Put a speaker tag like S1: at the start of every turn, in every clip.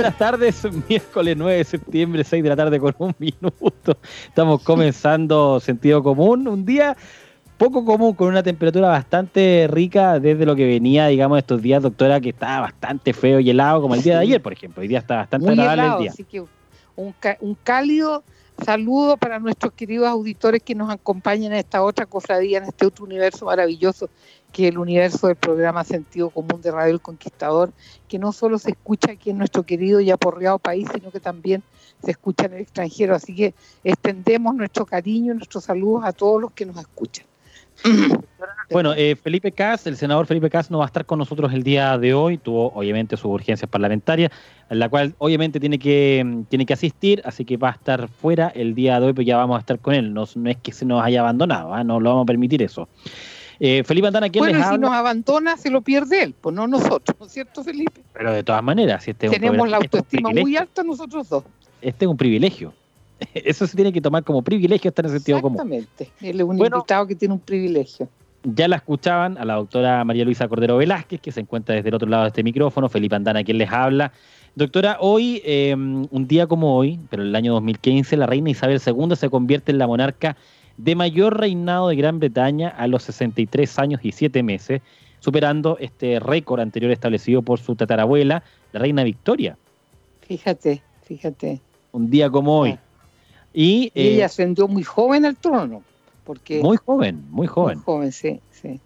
S1: buenas tardes, miércoles 9 de septiembre, 6 de la tarde con un minuto. Estamos comenzando sentido común, un día poco común, con una temperatura bastante rica desde lo que venía, digamos, estos días, doctora, que estaba bastante feo y helado, como el día de ayer, por ejemplo. Hoy día está bastante
S2: Muy
S1: agradable
S2: helado,
S1: el día.
S2: así que un, un cálido saludo para nuestros queridos auditores que nos acompañan en esta otra cofradía, en este otro universo maravilloso que es el universo del programa Sentido Común de Radio El Conquistador, que no solo se escucha aquí en nuestro querido y aporreado país, sino que también se escucha en el extranjero. Así que extendemos nuestro cariño y nuestros saludos a todos los que nos escuchan.
S1: Bueno, eh, Felipe Cas, el senador Felipe Cas no va a estar con nosotros el día de hoy, tuvo obviamente sus urgencias parlamentarias, en la cual obviamente tiene que, mm, tiene que asistir, así que va a estar fuera el día de hoy, pero ya vamos a estar con él, no, no es que se nos haya abandonado, ¿ah? no lo vamos a permitir eso. Eh, Felipe Antana, ¿quién
S2: bueno,
S1: les
S2: si nos abandona, se lo pierde él, pues no nosotros, ¿no es cierto, Felipe?
S1: Pero de todas maneras, si este es un
S2: Tenemos la
S1: este es un
S2: autoestima muy alta nosotros dos.
S1: Este es un privilegio. Eso se tiene que tomar como privilegio estar en sentido común.
S2: Exactamente. Él es un
S1: Bueno.
S2: invitado que tiene un privilegio.
S1: Ya la escuchaban a la doctora María Luisa Cordero Velázquez, que se encuentra desde el otro lado de este micrófono, Felipe Andana, quien les habla. Doctora, hoy, eh, un día como hoy, pero en el año 2015, la reina Isabel II se convierte en la monarca de mayor reinado de Gran Bretaña a los 63 años y 7 meses, superando este récord anterior establecido por su tatarabuela, la reina Victoria,
S2: Fíjate, fíjate.
S1: un día como hoy. Y,
S2: Y
S1: eh,
S2: ella ascendió muy joven al trono, porque
S1: muy joven, muy joven.
S2: muy joven, sí, sí.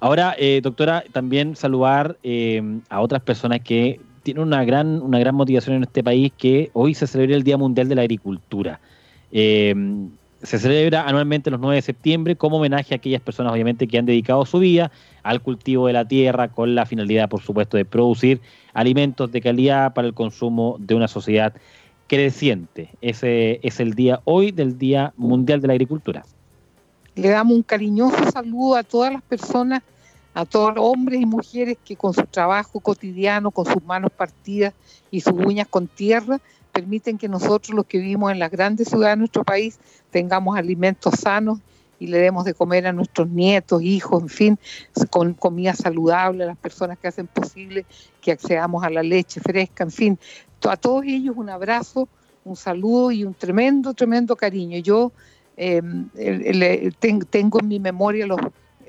S1: Ahora, eh, doctora, también saludar eh, a otras personas que tienen una gran, una gran motivación en este país, que hoy se celebra el Día Mundial de la Agricultura. Eh, se celebra anualmente los 9 de septiembre como homenaje a aquellas personas, obviamente, que han dedicado su vida al cultivo de la tierra con la finalidad, por supuesto, de producir alimentos de calidad para el consumo de una sociedad creciente. Ese es el día hoy del Día Mundial de la Agricultura.
S2: Le damos un cariñoso saludo a todas las personas, a todos los hombres y mujeres que con su trabajo cotidiano, con sus manos partidas y sus uñas con tierra, permiten que nosotros, los que vivimos en las grandes ciudades de nuestro país, tengamos alimentos sanos y le demos de comer a nuestros nietos, hijos, en fin, con comida saludable, a las personas que hacen posible que accedamos a la leche fresca, en fin, a todos ellos un abrazo, un saludo y un tremendo, tremendo cariño. Yo eh, tengo en mi memoria los,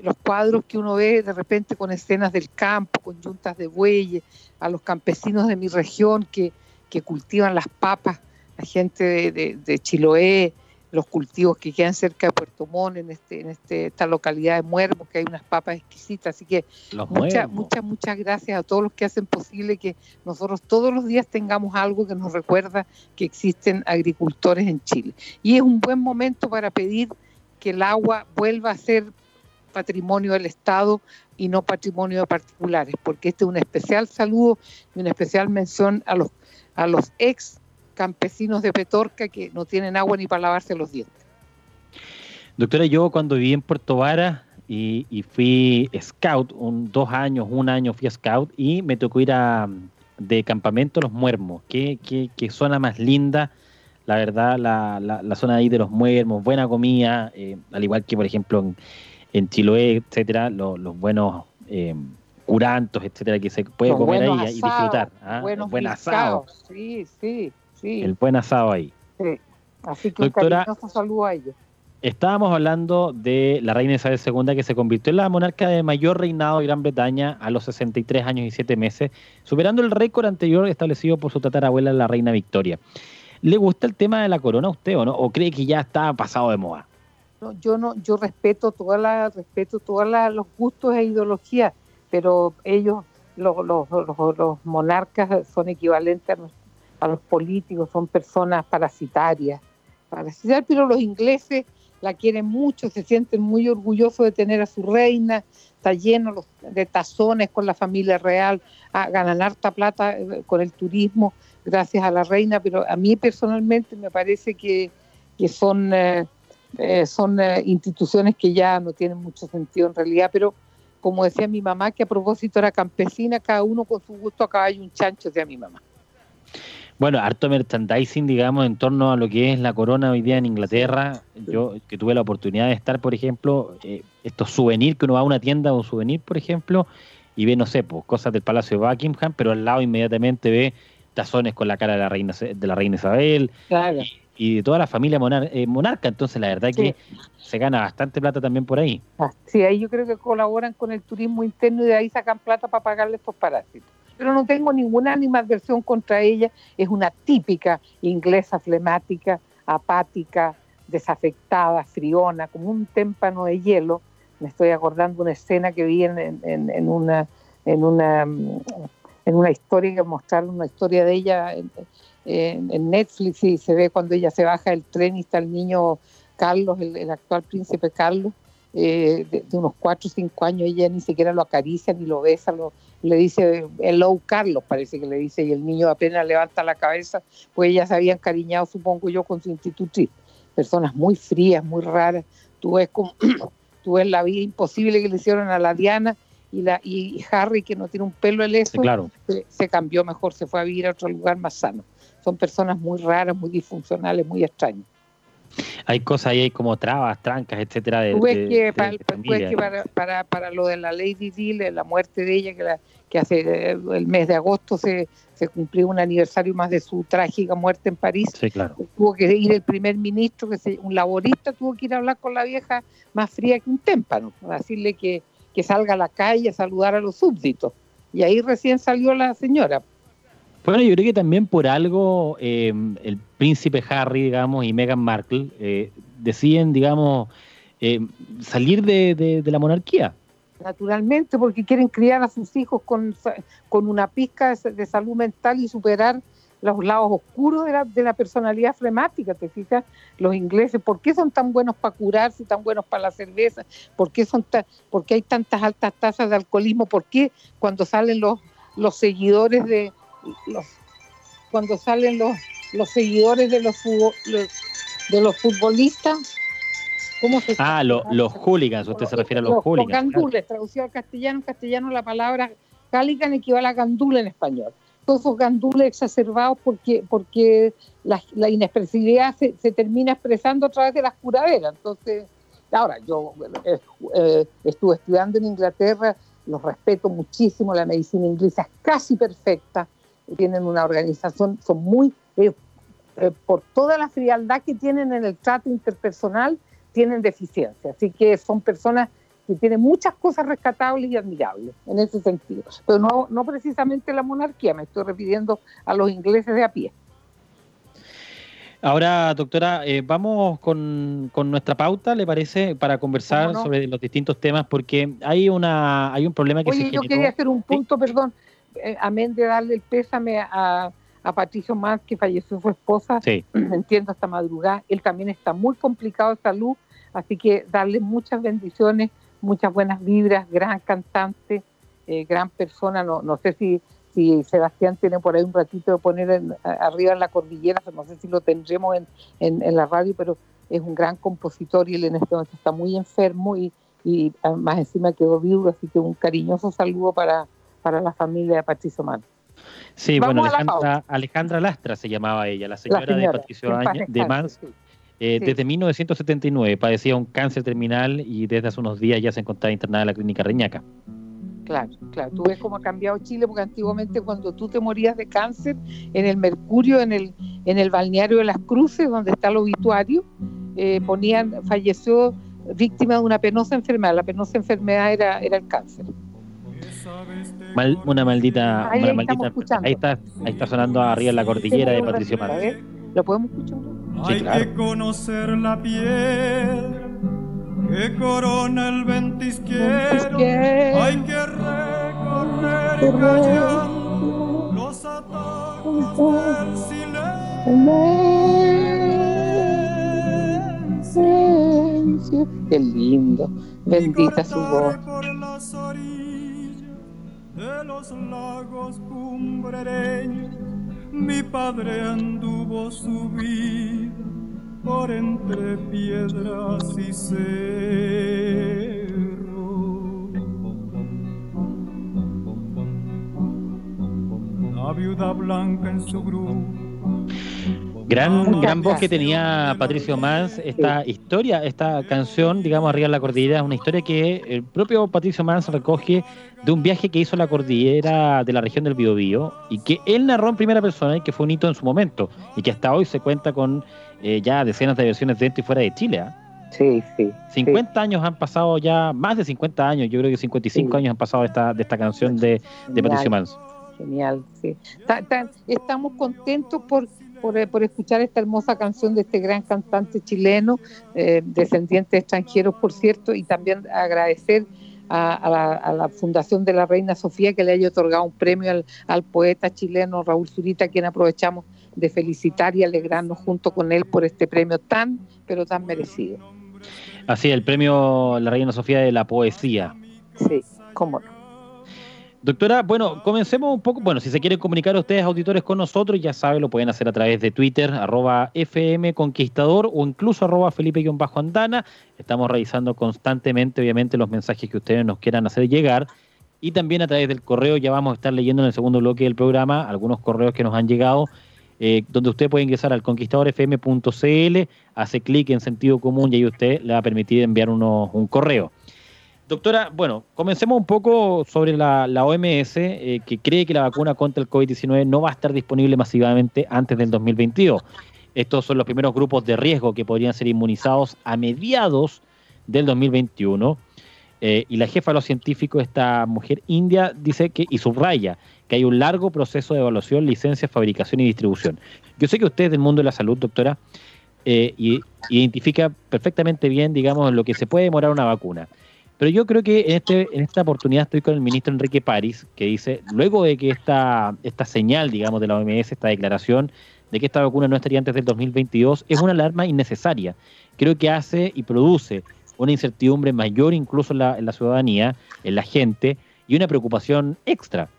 S2: los cuadros que uno ve de repente con escenas del campo, con yuntas de bueyes, a los campesinos de mi región que, que cultivan las papas, la gente de- de Chiloé, los cultivos que quedan cerca de Puerto Montt, en, este, en este, esta localidad de Muermo, que hay unas papas exquisitas. Así que muchas, muchas, muchas gracias a todos los que hacen posible que nosotros todos los días tengamos algo que nos recuerda que existen agricultores en Chile. Y es un buen momento para pedir que el agua vuelva a ser patrimonio del Estado y no patrimonio de particulares, porque este es un especial saludo y una especial mención a los, a los ex campesinos de Petorca que no tienen agua ni para lavarse los dientes.
S1: Doctora, yo cuando viví en Puerto Vara y, y fui scout, un, dos años, un año fui scout y me tocó ir a, de campamento a Los Muermos. Qué, qué, qué zona más linda, la verdad, la, la, zona ahí de los muermos, buena comida, eh, al igual que, por ejemplo, en, en Chiloé, etcétera, los buenos eh, curantos, etcétera, que se puede comer ahí y disfrutar.
S2: ¿ah? Buenos buen asado. Sí, sí, sí.
S1: El buen asado ahí.
S2: Sí. Así que Doctora, un saludo a ellos.
S1: Estábamos hablando de la reina Isabel II que se convirtió en la monarca de mayor reinado de Gran Bretaña a los 63 años y 7 meses, superando el récord anterior establecido por su tatarabuela, la reina Victoria. ¿Le gusta el tema de la corona a usted o no? ¿O cree que ya está pasado de moda?
S2: No, yo no, yo respeto toda la, respeto todos los gustos e ideologías, pero ellos, los, los, los, monarcas son equivalentes a, a los políticos, son personas parasitarias, parasitarias, pero los ingleses la quieren mucho, se sienten muy orgullosos de tener a su reina, está lleno de tazones con la familia real, a ganar harta plata eh, con el turismo gracias a la reina, pero a mí personalmente me parece que, son, eh, eh, instituciones que ya no tienen mucho sentido en realidad, pero como decía mi mamá, que a propósito era campesina, cada uno con su gusto a caballo un chancho, decía mi mamá.
S1: Bueno, harto merchandising, digamos, en torno a lo que es la corona hoy día en Inglaterra. Yo que tuve la oportunidad de estar, por ejemplo, eh, estos souvenirs que uno va a una tienda o un souvenir, por ejemplo, y ve, no sé, pues, cosas del Palacio de Buckingham, pero al lado inmediatamente ve tazones con la cara de la reina, de la reina Isabel y, de toda la familia eh, monarca. Entonces, la verdad que se gana bastante plata también por ahí.
S2: Ah, sí, ahí yo creo que colaboran con el turismo interno y de ahí sacan plata para pagarle estos parásitos pero no tengo ninguna animadversión contra ella. Es una típica inglesa flemática, apática, desafectada, friona, como un témpano de hielo. Me estoy acordando una escena que vi en, una en una en una historia que mostraron una historia de ella en, Netflix y se ve cuando ella se baja del tren y está el niño Carlos, el, actual príncipe Carlos, eh, de, de, unos cuatro o cinco años, ella ni siquiera lo acaricia ni lo besa, lo, le dice hello Carlos, parece que le dice, y el niño apenas levanta la cabeza, pues ellas se habían cariñado, supongo yo, con su institutriz. Personas muy frías, muy raras. Tú ves, como, tú ves la vida imposible que le hicieron a la Diana y, la, y Harry, que no tiene un pelo en eso,
S1: claro.
S2: se, se, cambió mejor, se fue a vivir a otro lugar más sano. Son personas muy raras, muy disfuncionales, muy extrañas
S1: hay cosas ahí hay como trabas, trancas, etcétera. De,
S2: que, para, para, para, lo de la Lady Di, la muerte de ella, que, la, que hace eh, el mes de agosto se, se cumplió un aniversario más de su trágica muerte en París.
S1: Sí, claro.
S2: Tuvo que ir el primer ministro, que se, un laborista, tuvo que ir a hablar con la vieja más fría que un témpano, a decirle que, que salga a la calle a saludar a los súbditos. Y ahí recién salió la señora.
S1: Bueno, yo creo que también por algo eh, el príncipe Harry, digamos, y Meghan Markle eh, deciden, digamos, eh, salir de, la monarquía.
S2: Naturalmente, porque quieren criar a sus hijos con, con una pizca de, salud mental y superar los lados oscuros de la, de la personalidad flemática, ¿te fijas? Los ingleses, ¿por qué son tan buenos para curarse, tan buenos para la cerveza? ¿Por qué, son ¿Por qué hay tantas altas tasas de alcoholismo? ¿Por qué cuando salen los, los seguidores de, los, cuando salen los, los seguidores de los, de los futbolistas.
S1: ¿Cómo se ah, los hooligans, usted se refiere a los, hooligans.
S2: Los gandules, traducido al castellano, en castellano la palabra hooligan equivale a gandula en español. Todos esos gandules exacerbados porque, porque la, la inexpresividad se, se, termina expresando a través de las curaderas. Entonces, ahora, yo eh, estuve estudiando en Inglaterra, los respeto muchísimo, la medicina inglesa es casi perfecta, tienen una organización, son muy, eh, eh, por toda la frialdad que tienen en el trato interpersonal, tienen deficiencia. Así que son personas que tienen muchas cosas rescatables y admirables en ese sentido. Pero no, no precisamente la monarquía, me estoy refiriendo a los ingleses de a pie.
S1: Ahora, doctora, eh, vamos con, nuestra pauta, ¿le parece? Para conversar sobre los distintos temas, porque hay una hay un problema que
S2: Oye, yo quería hacer un punto, perdón, eh, amén de darle el pésame a, a Patricio Más, que falleció su esposa,
S1: sí.
S2: entiendo, hasta madrugada. Él también está muy complicado de salud, así que darle muchas bendiciones, muchas buenas vibras, gran cantante, eh, gran persona. No, no sé si, si Sebastián tiene por ahí un ratito de poner arriba en la cordillera, no sé si lo tendremos en, en, la radio, pero es un gran compositor y él en este momento está muy enfermo y, y más encima quedó viudo, así que un cariñoso saludo para para la familia de Patricio Mano.
S1: Sí, bueno, Alejandra, Lastra se llamaba ella, la señora, de Patricio de Mans. Eh, desde 1979 padecía un cáncer terminal y desde hace unos días ya se encontraba internada en la clínica Reñaca.
S2: Claro, claro. Tú ves cómo ha cambiado Chile, porque antiguamente cuando tú te morías de cáncer, en el Mercurio, en el, en el balneario de las Cruces, donde está el obituario, eh, ponían, falleció víctima de una penosa enfermedad. La penosa enfermedad era, era el cáncer.
S1: Una maldita. Ahí, una maldita ahí, está, ahí está sonando arriba en la cordillera de Patricio Márquez.
S2: ¿Lo podemos escuchar?
S3: Hay que conocer la piedra que corona el ventisquero. Hay que recorrer y callar los ataques del
S2: silencio. Qué lindo. Bendita su voz.
S3: De los lagos cumbrereños mi padre anduvo su vida por entre piedras y cerros. La viuda blanca en su grupo
S1: Gran, gran voz que tenía Patricio Mans, esta historia, esta canción, digamos, arriba en la cordillera, es una historia que el propio Patricio Mans recoge de un viaje que hizo a la cordillera de la región del Biobío y que él narró en primera persona y que fue un hito en su momento y que hasta hoy se cuenta con eh, ya decenas de versiones dentro y fuera de Chile. ¿ah?
S2: Sí, sí.
S1: 50 años han pasado ya, más de 50 años, yo creo que 55 años han pasado de esta, de esta canción de, de Patricio Mans.
S2: Genial, sí. estamos contentos por eh, por, escuchar esta hermosa canción de este gran cantante chileno, eh, descendiente de extranjeros, por cierto, y también agradecer a, la, Fundación de la Reina Sofía que le haya otorgado un premio al, poeta chileno Raúl Zurita, a quien aprovechamos de felicitar y alegrarnos junto con él por este premio tan, pero tan merecido.
S1: Así, el premio La Reina Sofía de la Poesía.
S2: Sí, cómo no.
S1: Doctora, bueno, comencemos un poco. Bueno, si se quieren comunicar ustedes, auditores, con nosotros, ya saben, lo pueden hacer a través de Twitter, arroba FM Conquistador o incluso arroba Felipe-Andana. Estamos revisando constantemente, obviamente, los mensajes que ustedes nos quieran hacer llegar. Y también a través del correo, ya vamos a estar leyendo en el segundo bloque del programa algunos correos que nos han llegado, eh, donde usted puede ingresar al conquistadorfm.cl, hace clic en sentido común y ahí usted le va a permitir enviar un correo. Doctora, bueno, comencemos un poco sobre la, OMS, eh, que cree que la vacuna contra el COVID-19 no va a estar disponible masivamente antes del 2022. Estos son los primeros grupos de riesgo que podrían ser inmunizados a mediados del 2021. Eh, y la jefa de los científicos, esta mujer india, dice que, y subraya, que hay un largo proceso de evaluación, licencia, fabricación y distribución. Yo sé que usted del mundo de la salud, doctora, eh, y identifica perfectamente bien, digamos, lo que se puede demorar una vacuna. Pero yo creo que en, este, en esta oportunidad estoy con el ministro Enrique París, que dice, luego de que esta, esta señal, digamos, de la OMS, esta declaración de que esta vacuna no estaría antes del 2022, es una alarma innecesaria. Creo que hace y produce una incertidumbre mayor incluso en la, en la ciudadanía, en la gente, y una preocupación extra.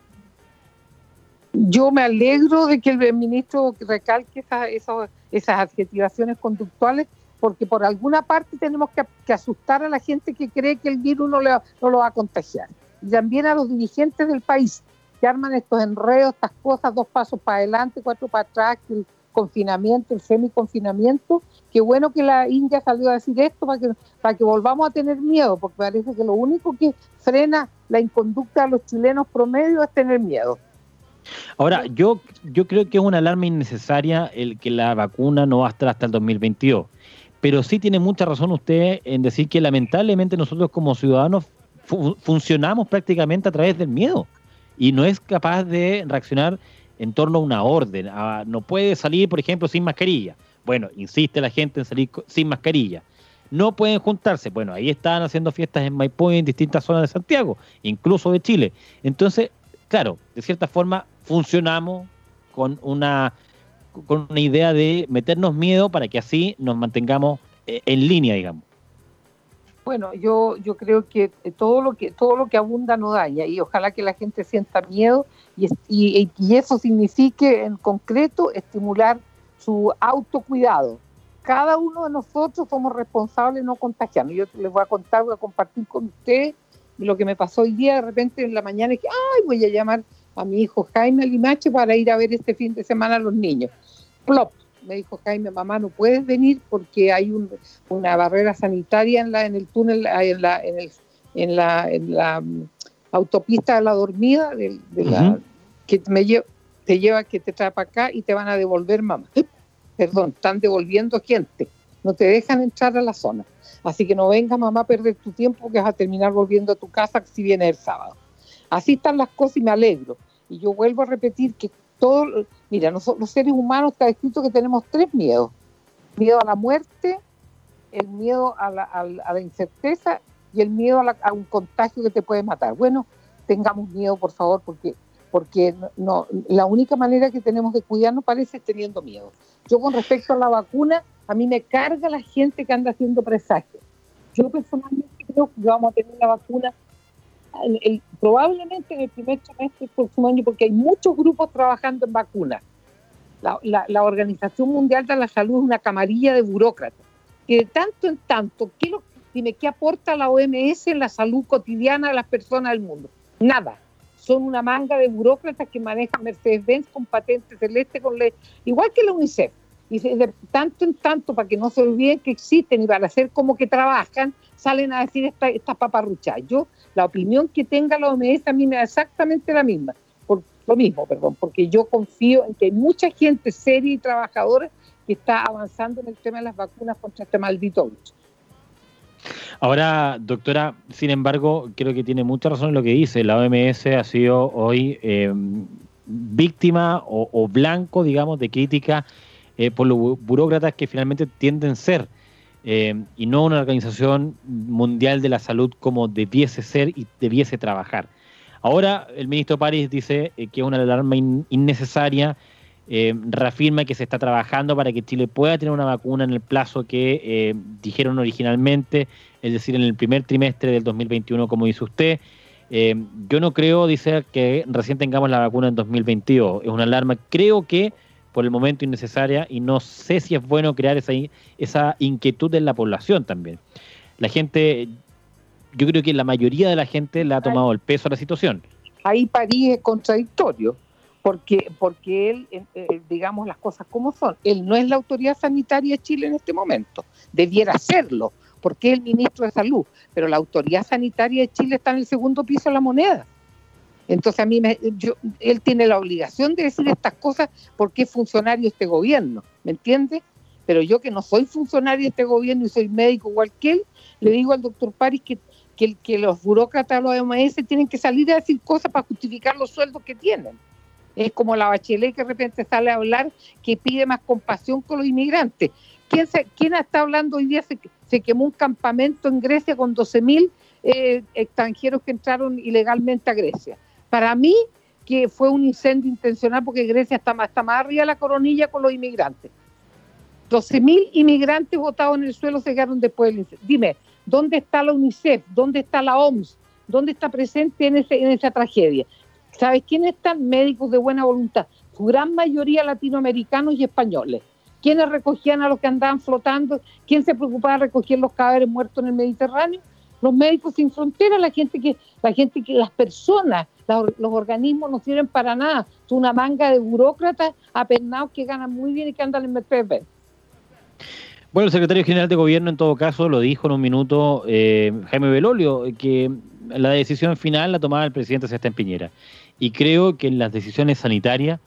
S2: Yo me alegro de que el ministro recalque esas, esas adjetivaciones conductuales porque por alguna parte tenemos que, asustar a la gente que cree que el virus no, no lo va a contagiar. Y también a los dirigentes del país que arman estos enredos, estas cosas, dos pasos para adelante, cuatro para atrás, el confinamiento, el semi-confinamiento. Qué bueno que la India salió a decir esto para que, para que volvamos a tener miedo, porque parece que lo único que frena la inconducta de los chilenos promedio es tener miedo.
S1: Ahora, yo, yo creo que es una alarma innecesaria el que la vacuna no va a estar hasta el 2022 pero sí tiene mucha razón usted en decir que lamentablemente nosotros como ciudadanos funcionamos prácticamente a través del miedo y no es capaz de reaccionar en torno a una orden. no puede salir, por ejemplo, sin mascarilla. Bueno, insiste la gente en salir sin mascarilla. No pueden juntarse. Bueno, ahí están haciendo fiestas en Maipú en distintas zonas de Santiago, incluso de Chile. Entonces, claro, de cierta forma funcionamos con una con una idea de meternos miedo para que así nos mantengamos eh, en línea, digamos.
S2: Bueno, yo, yo creo que todo lo que todo lo que abunda no daña y ojalá que la gente sienta miedo y, y, eso signifique en concreto estimular su autocuidado. Cada uno de nosotros somos responsables de no contagiarnos. Yo les voy a contar, voy a compartir con ustedes lo que me pasó hoy día de repente en la mañana que, ay, voy a llamar a mi hijo Jaime Limache para ir a ver este fin de semana a los niños. Plop, me dijo Jaime, mamá, no puedes venir porque hay una barrera sanitaria en, la, en el túnel, en la, en el, en la, en la mm, autopista de la dormida, de, la, que me te lleva, que te trae para acá y te van a devolver, mamá. Perdón, están devolviendo gente, no te dejan entrar a la zona. Así que no venga mamá a perder tu tiempo que vas a terminar volviendo a tu casa si viene el sábado. Así están las cosas y me alegro. Y yo vuelvo a repetir que todo, mira, nosotros los seres humanos está escrito que tenemos tres miedos. Miedo a la muerte, el miedo a la, a la incerteza y el miedo a, un contagio que te puede matar. Bueno, tengamos miedo, por favor, porque, porque no, la única manera que tenemos de cuidarnos parece teniendo miedo. Yo con respecto a la vacuna, a mí me carga la gente que anda haciendo presagios. Yo personalmente creo que vamos a tener la vacuna probablemente en el primer trimestre del próximo año, porque hay muchos grupos trabajando en vacunas. La, Organización Mundial de la Salud es una camarilla de burócratas, que de tanto en tanto, ¿qué, lo, dime, ¿qué aporta la OMS en la salud cotidiana de las personas del mundo? Nada. Son una manga de burócratas que manejan Mercedes-Benz con patentes celeste, con le igual que la UNICEF. Y de tanto en tanto, para que no se olviden que existen y para hacer como que trabajan, salen a decir estas esta paparruchas. Yo la opinión que tenga la OMS a mí me da exactamente la misma, por, lo mismo, perdón, porque yo confío en que hay mucha gente seria y trabajadora que está avanzando en el tema de las vacunas contra este maldito virus.
S1: Ahora, doctora, sin embargo, creo que tiene mucha razón en lo que dice. La OMS ha sido hoy eh, víctima o, blanco, digamos, de crítica eh, por los burócratas que finalmente tienden a ser eh, y no una organización mundial de la salud como debiese ser y debiese trabajar. Ahora el ministro París dice eh, que es una alarma innecesaria, reafirma que se está trabajando para que Chile pueda tener una vacuna en el plazo que dijeron originalmente, es decir, en el primer trimestre del 2021, como dice usted. yo no creo, dice, que recién tengamos la vacuna en 2022. Es una alarma, creo que por el momento innecesaria y no sé si es bueno crear esa, esa inquietud en la población también. La gente, yo creo que la mayoría de la gente le ha tomado el peso a la situación.
S2: Ahí París es contradictorio, porque, porque él, eh, digamos las cosas como son, él no es la autoridad sanitaria de Chile en este momento, debiera serlo, porque es el ministro de Salud, pero la autoridad sanitaria de Chile está en el segundo piso de la moneda. Entonces a mí, me, yo, él tiene la obligación de decir estas cosas porque es funcionario de este gobierno, ¿me entiende? Pero yo que no soy funcionario de este gobierno y soy médico igual que él, le digo al doctor París que, que, que los burócratas, los OMS, tienen que salir a decir cosas para justificar los sueldos que tienen. Es como la bachelet que de repente sale a hablar que pide más compasión con los inmigrantes. ¿Quién, se, quién está hablando hoy día? Se, se quemó un campamento en Grecia con 12.000 eh, extranjeros que entraron ilegalmente a Grecia. Para mí, que fue un incendio intencional porque Grecia está más, arriba de la coronilla con los inmigrantes. 12.000 inmigrantes votados en el suelo se quedaron después del incendio. Dime, ¿dónde está la UNICEF? ¿Dónde está la OMS? ¿Dónde está presente en, esa tragedia? ¿Sabes quiénes están? Médicos de buena voluntad. Su gran mayoría latinoamericanos y españoles. ¿Quiénes recogían a los que andaban flotando? ¿Quién se preocupaba de recoger los cadáveres muertos en el Mediterráneo? Los médicos sin fronteras, la gente que, las personas, los organismos no sirven para nada. Es una manga de burócratas apernados que ganan muy bien y que andan en Mercedes.
S1: Bueno, el secretario general de gobierno en todo caso lo dijo en un minuto eh, Jaime Belolio, que la decisión final la tomaba el presidente Sebastián Piñera. Y creo que en las decisiones sanitarias,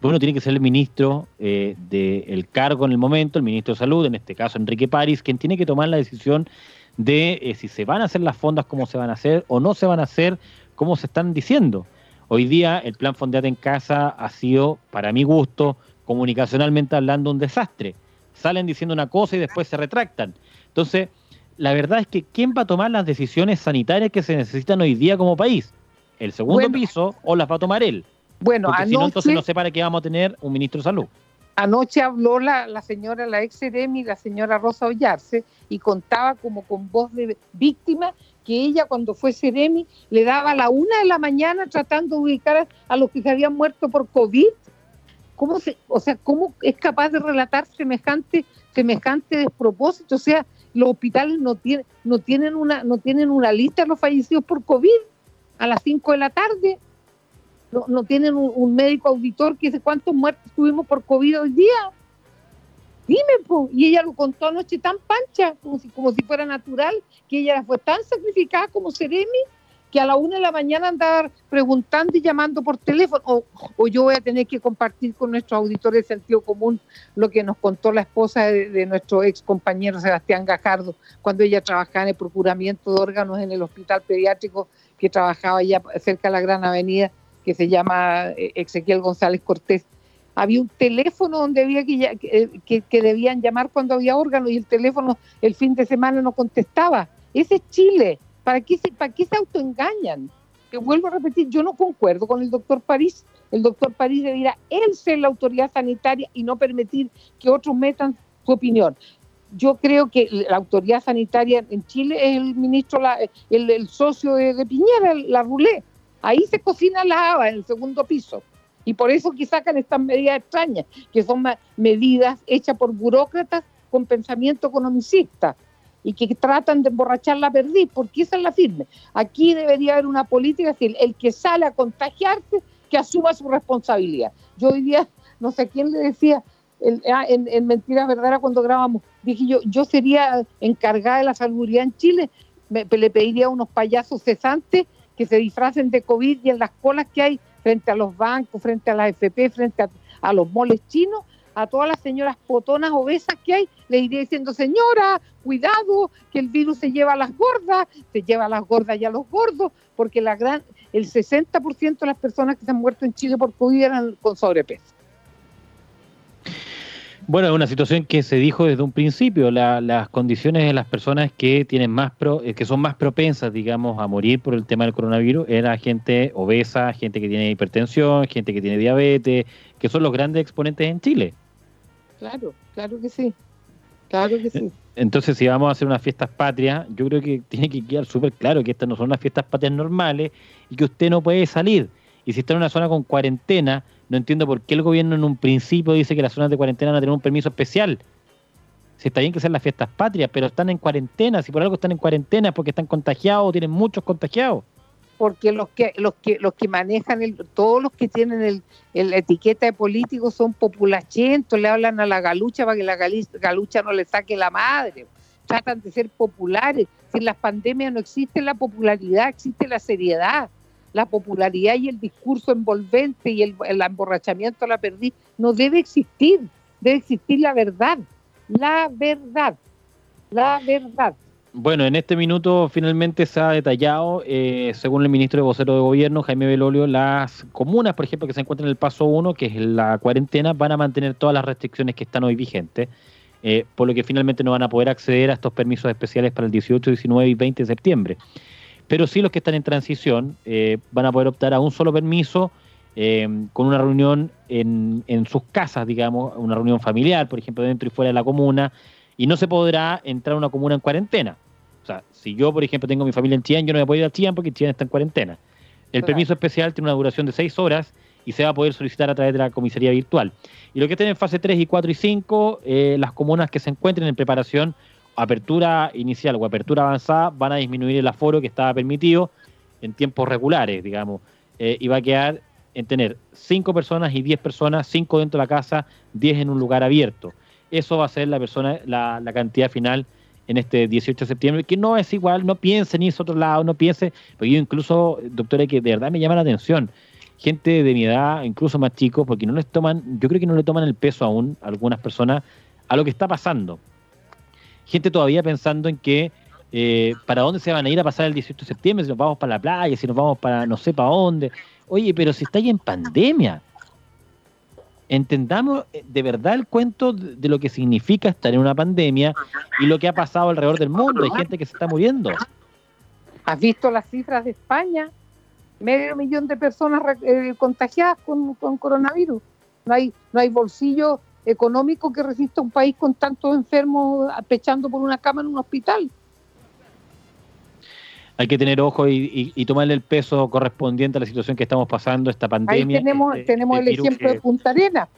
S1: bueno, tiene que ser el ministro eh, del cargo en el momento, el ministro de Salud, en este caso Enrique París, quien tiene que tomar la decisión de eh, si se van a hacer las fondas, cómo se van a hacer o no se van a hacer, como se están diciendo. Hoy día el plan Fondeate en Casa ha sido, para mi gusto, comunicacionalmente hablando, un desastre. Salen diciendo una cosa y después se retractan. Entonces, la verdad es que ¿quién va a tomar las decisiones sanitarias que se necesitan hoy día como país? ¿El segundo piso o las va a tomar él?
S2: Bueno,
S1: Porque si no, entonces no sé para qué vamos a tener un ministro de salud.
S2: Anoche habló la, señora, la ex Seremi, la señora Rosa Ollarse, y contaba como con voz de víctima que ella cuando fue Seremi le daba a la una de la mañana tratando de ubicar a, los que se habían muerto por COVID. ¿Cómo se, o sea, cómo es capaz de relatar semejante, semejante despropósito? O sea, los hospitales no tienen, no tienen una, no tienen una lista de los fallecidos por COVID a las 5 de la tarde. No, tienen un, médico auditor que dice cuántos muertos tuvimos por COVID hoy día. Dime, po. y ella lo contó anoche tan pancha, como si, como si fuera natural, que ella fue tan sacrificada como Seremi, que a la una de la mañana andar preguntando y llamando por teléfono, o, yo voy a tener que compartir con nuestros auditores de sentido común lo que nos contó la esposa de, nuestro ex compañero Sebastián Gajardo, cuando ella trabajaba en el procuramiento de órganos en el hospital pediátrico que trabajaba allá cerca de la Gran Avenida, que se llama eh, Ezequiel González Cortés. Había un teléfono donde había que, que, que debían llamar cuando había órganos y el teléfono el fin de semana no contestaba. Ese es Chile ¿Para qué se, para qué se autoengañan? Que vuelvo a repetir, yo no concuerdo con el doctor París. El doctor París debería él ser la autoridad sanitaria y no permitir que otros metan su opinión. Yo creo que la autoridad sanitaria en Chile es el ministro, el, socio de, Piñera, la Rulé. Ahí se cocina la haba en el segundo piso. Y por eso que sacan estas medidas extrañas, que son medidas hechas por burócratas con pensamiento economicista y que tratan de emborrachar la perdiz, porque esa es la firme. Aquí debería haber una política, es el que sale a contagiarse, que asuma su responsabilidad. Yo hoy no sé quién le decía, ah, en, en, Mentiras Verdaderas cuando grabamos, dije yo, yo sería encargada de la salubridad en Chile, le pediría a unos payasos cesantes que se disfracen de COVID y en las colas que hay frente a los bancos, frente a las FP, frente a, los moles chinos, a todas las señoras potonas obesas que hay, le iré diciendo, señora, cuidado, que el virus se lleva a las gordas, se lleva a las gordas y a los gordos, porque la gran, el 60% de las personas que se han muerto en Chile por COVID eran con sobrepeso.
S1: Bueno, es una situación que se dijo desde un principio, las condiciones de las personas que tienen más eh, que son más propensas, digamos, a morir por el tema del coronavirus, era gente obesa, gente que tiene hipertensión, gente que tiene diabetes, que son los grandes exponentes en Chile.
S2: Claro, claro que sí. Claro que sí.
S1: Entonces, si vamos a hacer unas fiestas patrias, yo creo que tiene que quedar súper claro que estas no son unas fiestas patrias normales y que usted no puede salir. Y si está en una zona con cuarentena, no entiendo por qué el gobierno en un principio dice que las zonas de cuarentena van a tener un permiso especial. Si está bien que sean las fiestas patrias, pero están en cuarentena. Si por algo están en cuarentena es porque están contagiados o tienen muchos contagiados
S2: porque los que los que los que manejan el, todos los que tienen el, etiqueta de políticos son populachentos, le hablan a la galucha para que la galucha no le saque la madre, tratan de ser populares. Si en las pandemias no existe la popularidad, existe la seriedad. La popularidad y el discurso envolvente y el, emborrachamiento la perdí no debe existir, debe existir la verdad, la verdad, la verdad.
S1: Bueno, en este minuto finalmente se ha detallado, eh, según el ministro de vocero de gobierno, Jaime Belolio, las comunas, por ejemplo, que se encuentran en el paso 1, que es la cuarentena, van a mantener todas las restricciones que están hoy vigentes, eh, por lo que finalmente no van a poder acceder a estos permisos especiales para el 18, 19 y 20 de septiembre. Pero sí los que están en transición eh, van a poder optar a un solo permiso con una reunión en, en sus casas, digamos, una reunión familiar, por ejemplo, dentro y fuera de la comuna, y no se podrá entrar a una comuna en cuarentena o sea, si yo, por ejemplo, tengo mi familia en Chillán, yo no me puedo ir a Chillán porque Chillán está en cuarentena. El permiso especial tiene una duración de seis horas y se va a poder solicitar a través de la comisaría virtual. Y lo que tienen en fase 3 y 4 y 5, eh, las comunas que se encuentren en preparación, apertura inicial o apertura avanzada, van a disminuir el aforo que estaba permitido en tiempos regulares, digamos, eh, y va a quedar en tener 5 personas y 10 personas, 5 dentro de la casa, 10 en un lugar abierto. Eso va a ser la persona, la, cantidad final en este 18 de septiembre, que no es igual, no piense ni es otro lado, no piense, porque yo incluso, doctora, que de verdad me llama la atención, gente de mi edad, incluso más chicos, porque no les toman, yo creo que no le toman el peso aún a algunas personas a lo que está pasando. Gente todavía pensando en que eh, para dónde se van a ir a pasar el 18 de septiembre, si nos vamos para la playa, si nos vamos para no sé para dónde. Oye, pero si está ahí en pandemia, entendamos eh, de verdad el cuento de lo que significa estar en una pandemia y lo que ha pasado alrededor del mundo. Hay gente que se está muriendo.
S2: ¿Has visto las cifras de España? Medio millón de personas eh, contagiadas con, coronavirus. No hay, no hay bolsillo económico que resista un país con tantos enfermos pechando por una cama en un hospital
S1: hay que tener ojo y, tomarle el peso correspondiente a la situación que estamos pasando, esta pandemia.
S2: Ahí tenemos,
S1: este,
S2: tenemos este el ejemplo de Punta Arenas.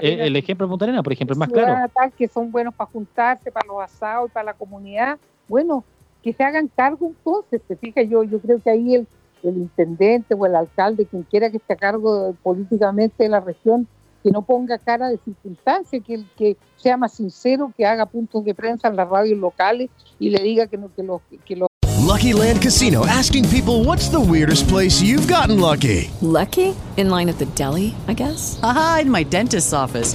S1: el, ejemplo de Punta Arenas, por ejemplo, es más claro.
S2: Tal, que son buenos para juntarse, para los asados y para la comunidad. Bueno, que se hagan cargo entonces, te fijas, yo, yo creo que ahí el, el intendente o el alcalde, quien quiera que esté a cargo políticamente de la región, que no ponga cara de circunstancia, que, que sea más sincero, que haga puntos de prensa en las radios locales y le diga que, no, que, los, que los
S4: Lucky Land Casino asking people what's the weirdest place you've gotten lucky?
S5: Lucky? In line at the deli, I guess?
S6: Aha, in my dentist's office.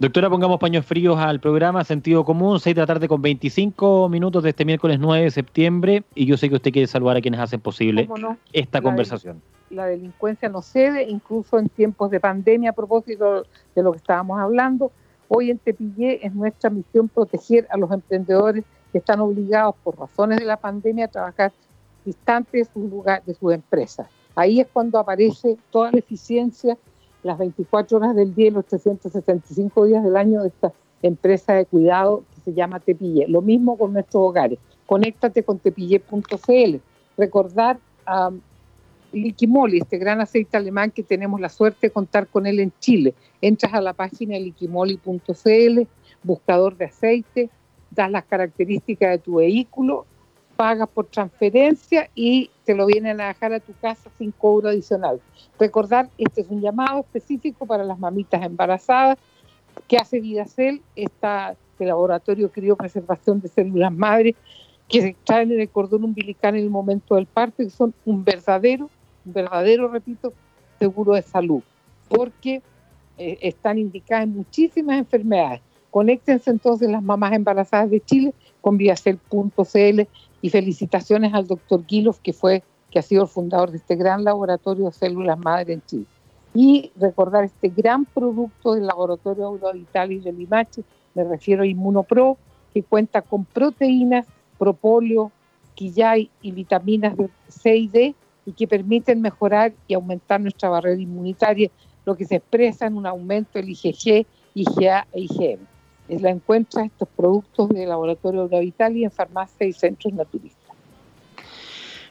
S1: Doctora, pongamos paños fríos al programa Sentido Común, 6 de la tarde con 25 minutos de este miércoles 9 de septiembre. Y yo sé que usted quiere saludar a quienes hacen posible esta
S2: La
S1: conversación.
S2: La delincuencia no cede, incluso en tiempos de pandemia, a propósito de lo que estábamos hablando. Hoy en Tepillé es nuestra misión proteger a los emprendedores que están obligados por razones de la pandemia a trabajar distantes de sus, lugar, de sus empresas. Ahí es cuando aparece toda la eficiencia, las 24 horas del día y los 365 días del año de esta empresa de cuidado que se llama Tepillé. Lo mismo con nuestros hogares. Conéctate con tepillé.cl. Recordar a Liquimoli, este gran aceite alemán que tenemos la suerte de contar con él en Chile. Entras a la página liquimoli.cl, buscador de aceite, das las características de tu vehículo pagas por transferencia y te lo vienen a dejar a tu casa sin cobro adicional. Recordar, este es un llamado específico para las mamitas embarazadas que hace Vidacel, está el laboratorio criopreservación de células madres que se extraen en el cordón umbilical en el momento del parto y son un verdadero, un verdadero, repito, seguro de salud, porque eh, están indicadas en muchísimas enfermedades. Conéctense entonces las mamás embarazadas de Chile con viacel.cl y felicitaciones al doctor Guilov, que fue que ha sido el fundador de este gran laboratorio de células madre en Chile. Y recordar este gran producto del laboratorio Aurovital y de Limache, me refiero a Inmunopro, que cuenta con proteínas, propóleo, quillay y vitaminas C y D y que permiten mejorar y aumentar nuestra barrera inmunitaria, lo que se expresa en un aumento del IgG, IgA e IgM la encuentra estos productos de Laboratorio Gravital y en farmacia y centros naturistas.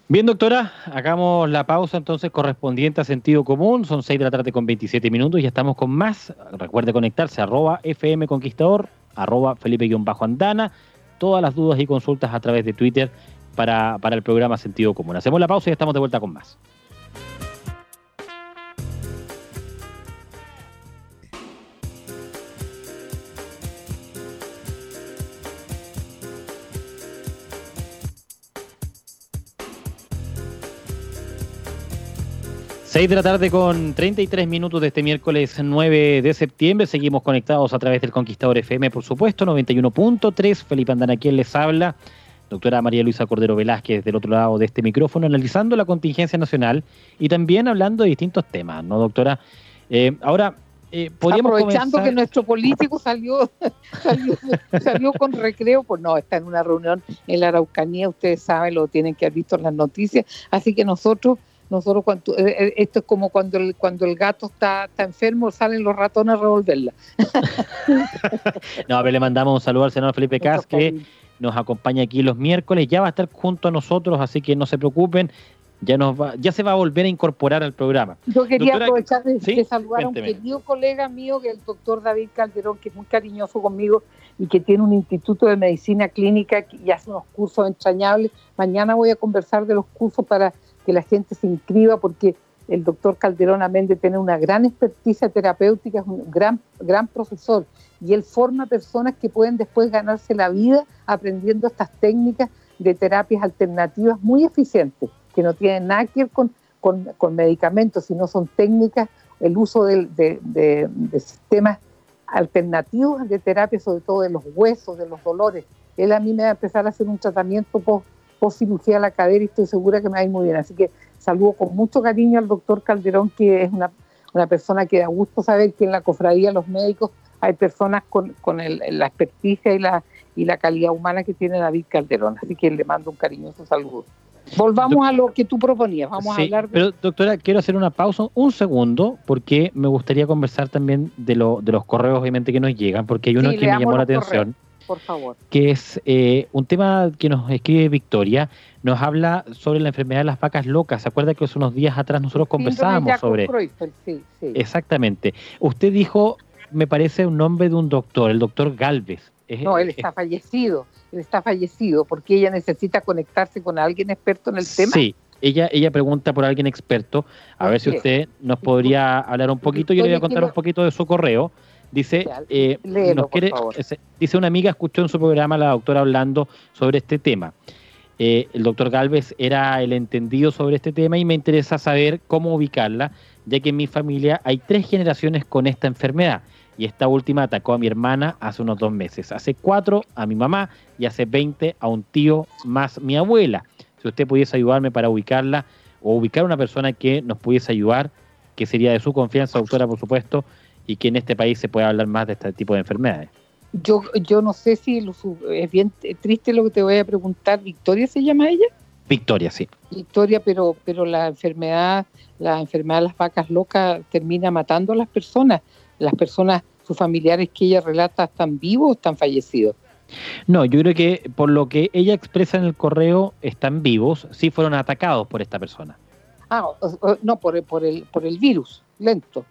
S1: Bien, doctora, hagamos la pausa entonces correspondiente a sentido común. Son 6 de la tarde con 27 minutos y ya estamos con más. Recuerde conectarse arroba FM Conquistador, arroba Felipe-Andana. Todas las dudas y consultas a través de Twitter para, para el programa Sentido Común. Hacemos la pausa y estamos de vuelta con más. Seis de la tarde con 33 minutos de este miércoles 9 de septiembre. Seguimos conectados a través del Conquistador FM, por supuesto, 91.3. Felipe Andana, quien les habla. Doctora María Luisa Cordero Velázquez del otro lado de este micrófono, analizando la contingencia nacional y también hablando de distintos temas, ¿no, doctora? Eh, ahora, eh, podríamos
S2: Aprovechando
S1: comenzar-
S2: que nuestro político salió, salió, salió con recreo, pues no, está en una reunión en la Araucanía, ustedes saben, lo tienen que haber visto en las noticias, así que nosotros, nosotros cuando, eh, eh, esto es como cuando el, cuando el gato está, está enfermo, salen los ratones a revolverla.
S1: No, pero le mandamos un saludo al senador Felipe Cas, que nos acompaña aquí los miércoles. Ya va a estar junto a nosotros, así que no se preocupen. Ya, nos va, ya se va a volver a incorporar al programa.
S2: Yo quería
S1: Doctora,
S2: aprovechar de,
S1: sí,
S2: de saludar a un querido colega mío, que es el doctor David Calderón, que es muy cariñoso conmigo y que tiene un instituto de medicina clínica y hace unos cursos entrañables. Mañana voy a conversar de los cursos para que la gente se inscriba, porque el doctor Calderón, amén tener una gran experticia terapéutica, es un gran, gran profesor y él forma personas que pueden después ganarse la vida aprendiendo estas técnicas de terapias alternativas muy eficientes, que no tienen nada que ver con, con, medicamentos, sino son técnicas, el uso de, de- de sistemas alternativos de terapia, sobre todo de los huesos, de los dolores. Él a mí me va a empezar a hacer un tratamiento post, post cirugía de la cadera y estoy segura que me va a ir muy bien. Así que saludo con mucho cariño al doctor Calderón, que es una, una persona que da gusto saber que en la cofradía los médicos hay personas con, con el- la experticia y la, y la calidad humana que tiene David Calderón. Así que le mando un cariñoso saludo. Volvamos a lo que tú proponías, vamos
S1: Sí,
S2: a hablar de...
S1: Pero, doctora, quiero hacer una pausa un segundo porque me gustaría conversar también de, lo, de los correos, obviamente, que nos llegan, porque hay uno
S2: Sí,
S1: que me llamó la atención,
S2: Por favor.
S1: que es eh, un tema que nos escribe Victoria. Nos habla sobre la enfermedad de las vacas locas. ¿Se acuerda que hace unos días atrás nosotros conversábamos sobre...
S2: Sí, sí.
S1: Exactamente. Usted dijo, me parece un nombre de un doctor, el doctor Galvez.
S2: No, él
S1: es-
S2: está fallecido, él está fallecido porque ella necesita conectarse con alguien experto en el tema.
S1: Sí, ella, ella pregunta por alguien experto. A
S2: ¿Por
S1: ver si usted nos podría hablar un poquito. Yo le voy a contar un poquito de su correo. Dice, eh,
S2: léelo,
S1: nos quiere- dice una amiga escuchó en su programa a la doctora hablando sobre este tema. Eh, el doctor Galvez era el entendido sobre este tema y me interesa saber cómo ubicarla, ya que en mi familia hay tres generaciones con esta enfermedad. Y esta última atacó a mi hermana hace unos dos meses. Hace cuatro a mi mamá y hace 20 a un tío más mi abuela. Si usted pudiese ayudarme para ubicarla o ubicar una persona que nos pudiese ayudar, que sería de su confianza, doctora, por supuesto, y que en este país se pueda hablar más de este tipo de enfermedades.
S2: Yo, yo no sé si lo es bien triste lo que te voy a preguntar. ¿Victoria se llama ella?
S1: Victoria, sí.
S2: Victoria, pero, pero la enfermedad, la enfermedad de las vacas locas termina matando a las personas. Las personas, sus familiares que ella relata, ¿están vivos o están fallecidos?
S1: No, yo creo que por lo que ella expresa en el correo, están vivos, sí fueron atacados por esta persona.
S2: Ah, no, por, el- por, el, por el virus, lento.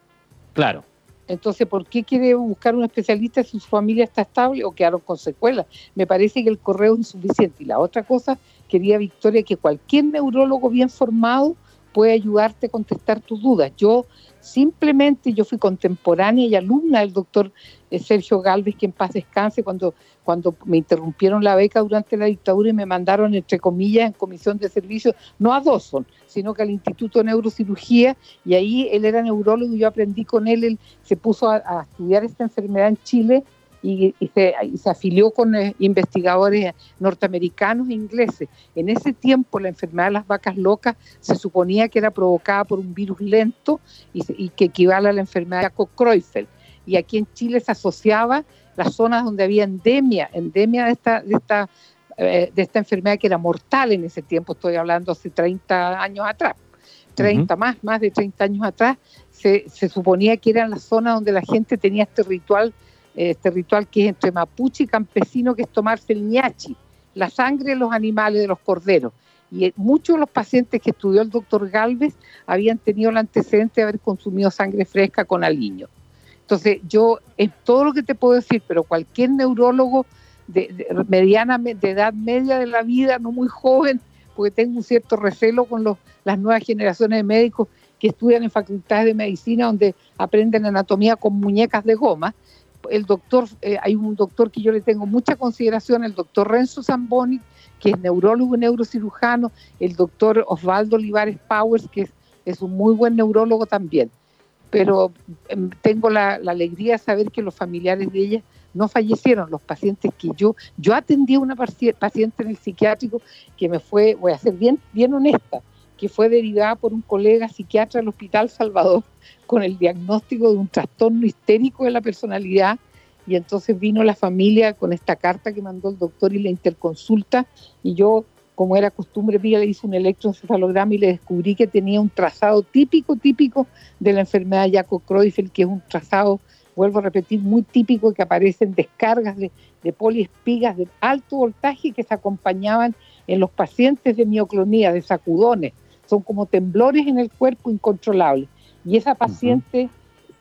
S1: Claro.
S2: Entonces, ¿por qué quiere buscar un especialista si su familia está estable o quedaron con secuelas? Me parece que el correo es insuficiente. Y la otra cosa, quería Victoria, que cualquier neurólogo bien formado puede ayudarte a contestar tus dudas. Yo simplemente, yo fui contemporánea y alumna del doctor eh, Sergio Galvez, que en paz descanse, cuando, cuando me interrumpieron la beca durante la dictadura y me mandaron, entre comillas, en comisión de servicios, no a Dawson, sino que al Instituto de Neurocirugía, y ahí él era neurólogo y yo aprendí con él, él se puso a estudiar esta enfermedad en Chile y, y se, y se afilió con eh, investigadores norteamericanos e ingleses. En ese tiempo la enfermedad de las vacas locas se suponía que era provocada por un virus lento y, que equivale a la enfermedad de Jacob-Creutzfeldt. Y aquí en Chile se asociaba las zonas donde había endemia, endemia de esta, de esta, eh, de esta enfermedad que era mortal en ese tiempo, estoy hablando hace 30 años atrás. 30 más, más de 30 años atrás, se, se suponía que eran las zonas donde la gente tenía este ritual, este ritual que es entre mapuche y campesino, que es tomarse el ñachi, la sangre de los animales, de los corderos. Y eh, muchos de los pacientes que estudió el doctor Galvez habían tenido el antecedente de haber consumido sangre fresca con aliño. Entonces, yo es todo lo que te puedo decir, pero cualquier neurólogo de, de mediana, de edad media de la vida, no muy joven, porque tengo un cierto recelo con los, las nuevas generaciones de médicos que estudian en facultades de medicina donde aprenden anatomía con muñecas de goma. El doctor, eh, hay un doctor que yo le tengo mucha consideración, el doctor Renzo Zamboni, que es neurólogo y neurocirujano, el doctor Osvaldo Olivares Powers, que es, es un muy buen neurólogo también. Pero em, tengo la, la alegría de saber que los familiares de ella no fallecieron, los pacientes que yo, yo atendí a una paci- paciente en el psiquiátrico que me fue, voy a ser bien, bien honesta, que fue derivada por un colega psiquiatra del Hospital Salvador con el diagnóstico de un trastorno histérico de la personalidad y entonces vino la familia con esta carta que mandó el doctor y la interconsulta y yo como era costumbre mía, le hice un electroencefalograma y le descubrí que tenía un trazado típico, típico de la enfermedad Jacob-Creutzfeldt, que es un trazado, vuelvo a repetir, muy típico que aparecen descargas de, de poliespigas de alto voltaje que se acompañaban en los pacientes de mioclonía, de sacudones. Son como temblores en el cuerpo incontrolables. Y esa paciente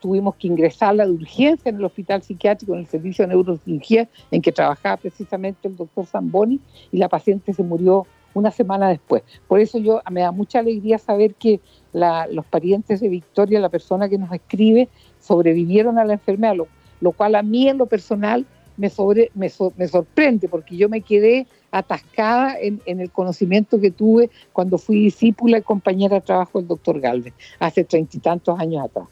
S2: tuvimos que ingresarla de urgencia en el hospital psiquiátrico, en el servicio de neurocirugía, en que trabajaba precisamente el doctor Zamboni, y la paciente se murió una semana después. Por eso yo me da mucha alegría saber que la- los parientes de Victoria, la persona que nos escribe, sobrevivieron a la enfermedad, lo, lo cual a mí en lo personal me, sobre, me, so- me sorprende, porque yo me quedé atascada en, en el conocimiento que tuve cuando fui discípula y compañera de trabajo del doctor Galvez, hace treinta y tantos años atrás.